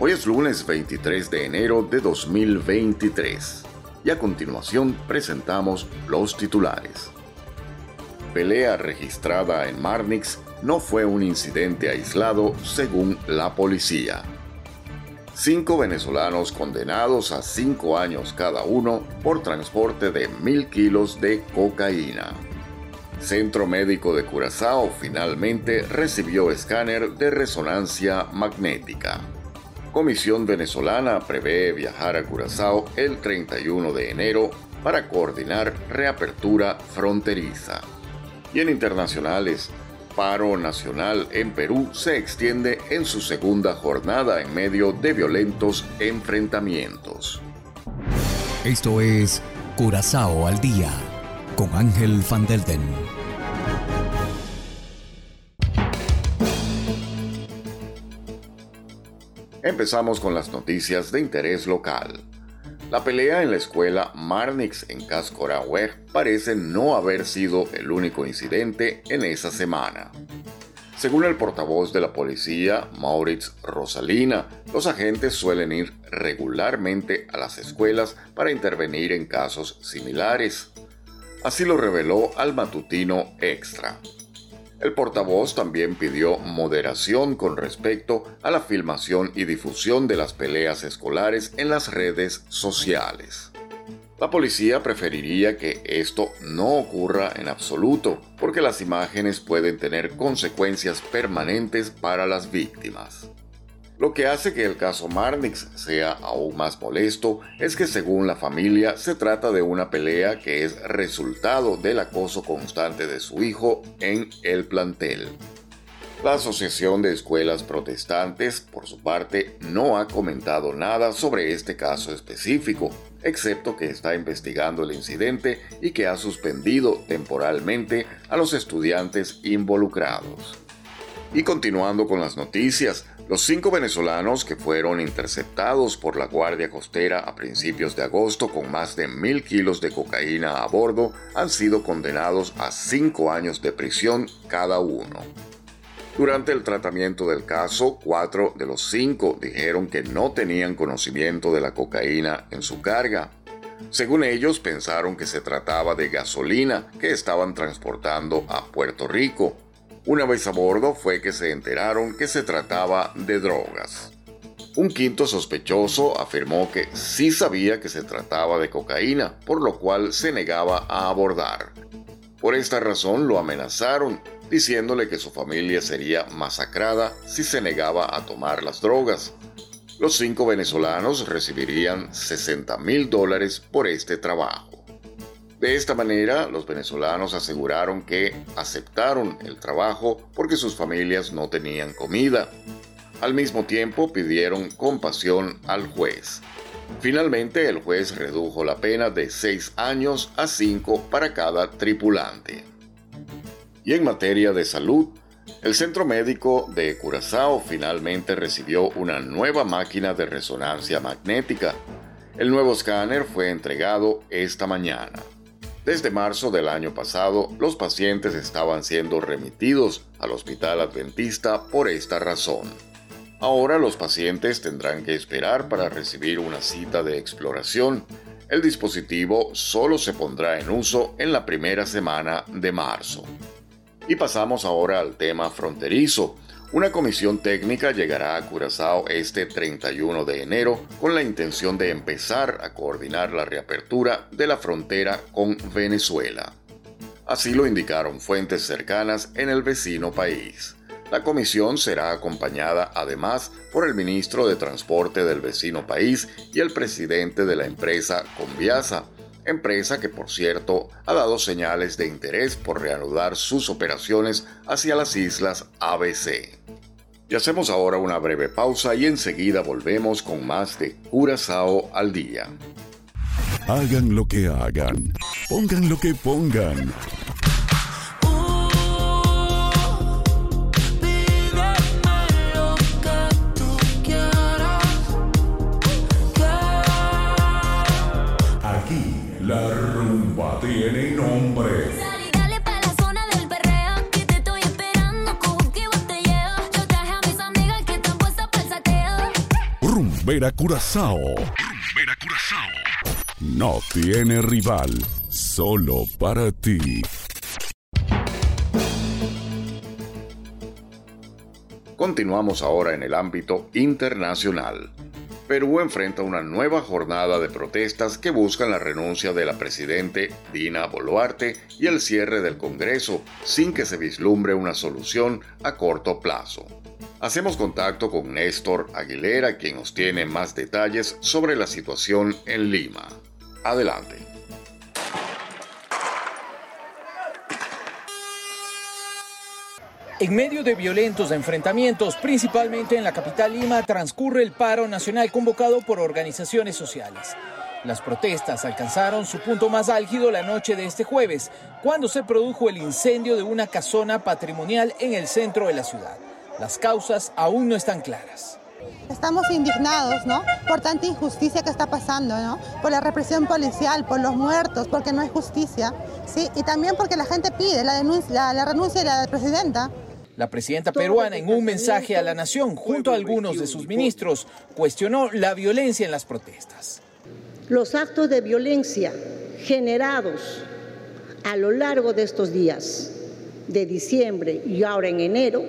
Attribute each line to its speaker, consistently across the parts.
Speaker 1: Hoy es lunes 23 de enero de 2023 y a continuación presentamos los titulares. Pelea registrada en Marnix no fue un incidente aislado según la policía. Cinco venezolanos condenados a cinco años cada uno por transporte de mil kilos de cocaína. Centro Médico de Curazao finalmente recibió escáner de resonancia magnética. Comisión venezolana prevé viajar a Curazao el 31 de enero para coordinar reapertura fronteriza. Y en internacionales, paro nacional en Perú se extiende en su segunda jornada en medio de violentos enfrentamientos.
Speaker 2: Esto es Curazao al día con Ángel Van Delden.
Speaker 1: Empezamos con las noticias de interés local. La pelea en la escuela Marnix en Cascoraweg parece no haber sido el único incidente en esa semana. Según el portavoz de la policía, Maurits Rosalina, los agentes suelen ir regularmente a las escuelas para intervenir en casos similares. Así lo reveló al matutino Extra. El portavoz también pidió moderación con respecto a la filmación y difusión de las peleas escolares en las redes sociales. La policía preferiría que esto no ocurra en absoluto, porque las imágenes pueden tener consecuencias permanentes para las víctimas. Lo que hace que el caso Marnix sea aún más molesto es que según la familia se trata de una pelea que es resultado del acoso constante de su hijo en el plantel. La Asociación de Escuelas Protestantes, por su parte, no ha comentado nada sobre este caso específico, excepto que está investigando el incidente y que ha suspendido temporalmente a los estudiantes involucrados. Y continuando con las noticias, los cinco venezolanos que fueron interceptados por la Guardia Costera a principios de agosto con más de mil kilos de cocaína a bordo han sido condenados a cinco años de prisión cada uno. Durante el tratamiento del caso, cuatro de los cinco dijeron que no tenían conocimiento de la cocaína en su carga. Según ellos, pensaron que se trataba de gasolina que estaban transportando a Puerto Rico, una vez a bordo fue que se enteraron que se trataba de drogas. Un quinto sospechoso afirmó que sí sabía que se trataba de cocaína, por lo cual se negaba a abordar. Por esta razón lo amenazaron, diciéndole que su familia sería masacrada si se negaba a tomar las drogas. Los cinco venezolanos recibirían 60 mil dólares por este trabajo. De esta manera, los venezolanos aseguraron que aceptaron el trabajo porque sus familias no tenían comida. Al mismo tiempo pidieron compasión al juez. Finalmente, el juez redujo la pena de seis años a cinco para cada tripulante. Y en materia de salud, el Centro Médico de Curazao finalmente recibió una nueva máquina de resonancia magnética. El nuevo escáner fue entregado esta mañana. Desde marzo del año pasado, los pacientes estaban siendo remitidos al hospital adventista por esta razón. Ahora los pacientes tendrán que esperar para recibir una cita de exploración. El dispositivo solo se pondrá en uso en la primera semana de marzo. Y pasamos ahora al tema fronterizo, una comisión técnica llegará a Curazao este 31 de enero con la intención de empezar a coordinar la reapertura de la frontera con Venezuela. Así lo indicaron fuentes cercanas en el vecino país. La comisión será acompañada además por el ministro de Transporte del vecino país y el presidente de la empresa Conviasa, empresa que por cierto ha dado señales de interés por reanudar sus operaciones hacia las islas ABC. Y hacemos ahora una breve pausa y enseguida volvemos con más de Curazao al día.
Speaker 3: Hagan lo que hagan, pongan lo que pongan. Rumbera Curazao. Rumbera Curazao. No tiene rival, solo para ti.
Speaker 1: Continuamos ahora en el ámbito internacional. Perú enfrenta una nueva jornada de protestas que buscan la renuncia de la presidente Dina Boluarte y el cierre del Congreso sin que se vislumbre una solución a corto plazo. Hacemos contacto con Néstor Aguilera, quien nos tiene más detalles sobre la situación en Lima. Adelante.
Speaker 4: En medio de violentos enfrentamientos, principalmente en la capital Lima, transcurre el paro nacional convocado por organizaciones sociales. Las protestas alcanzaron su punto más álgido la noche de este jueves, cuando se produjo el incendio de una casona patrimonial en el centro de la ciudad. Las causas aún no están claras.
Speaker 5: Estamos indignados, ¿no? Por tanta injusticia que está pasando, ¿no? Por la represión policial, por los muertos, porque no hay justicia, ¿sí? Y también porque la gente pide la, denuncia, la, la renuncia de la presidenta.
Speaker 4: La presidenta peruana, en un mensaje a la nación, junto a algunos de sus ministros, cuestionó la violencia en las protestas.
Speaker 6: Los actos de violencia generados a lo largo de estos días, de diciembre y ahora en enero,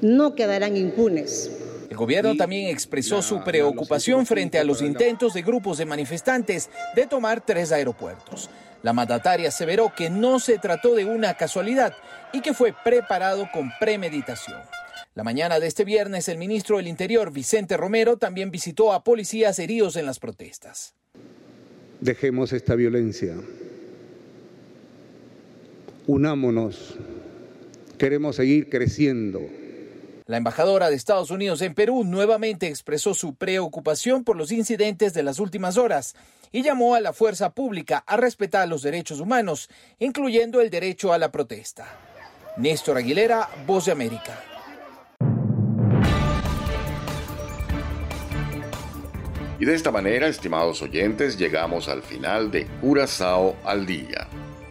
Speaker 6: no quedarán impunes.
Speaker 4: El gobierno también expresó su preocupación frente a los intentos de grupos de manifestantes de tomar tres aeropuertos. La mandataria aseveró que no se trató de una casualidad y que fue preparado con premeditación. La mañana de este viernes, el ministro del Interior, Vicente Romero, también visitó a policías heridos en las protestas.
Speaker 7: Dejemos esta violencia. Unámonos. Queremos seguir creciendo.
Speaker 4: La embajadora de Estados Unidos en Perú nuevamente expresó su preocupación por los incidentes de las últimas horas y llamó a la fuerza pública a respetar los derechos humanos, incluyendo el derecho a la protesta. Néstor Aguilera, Voz de América.
Speaker 1: Y de esta manera, estimados oyentes, llegamos al final de Curazao al día.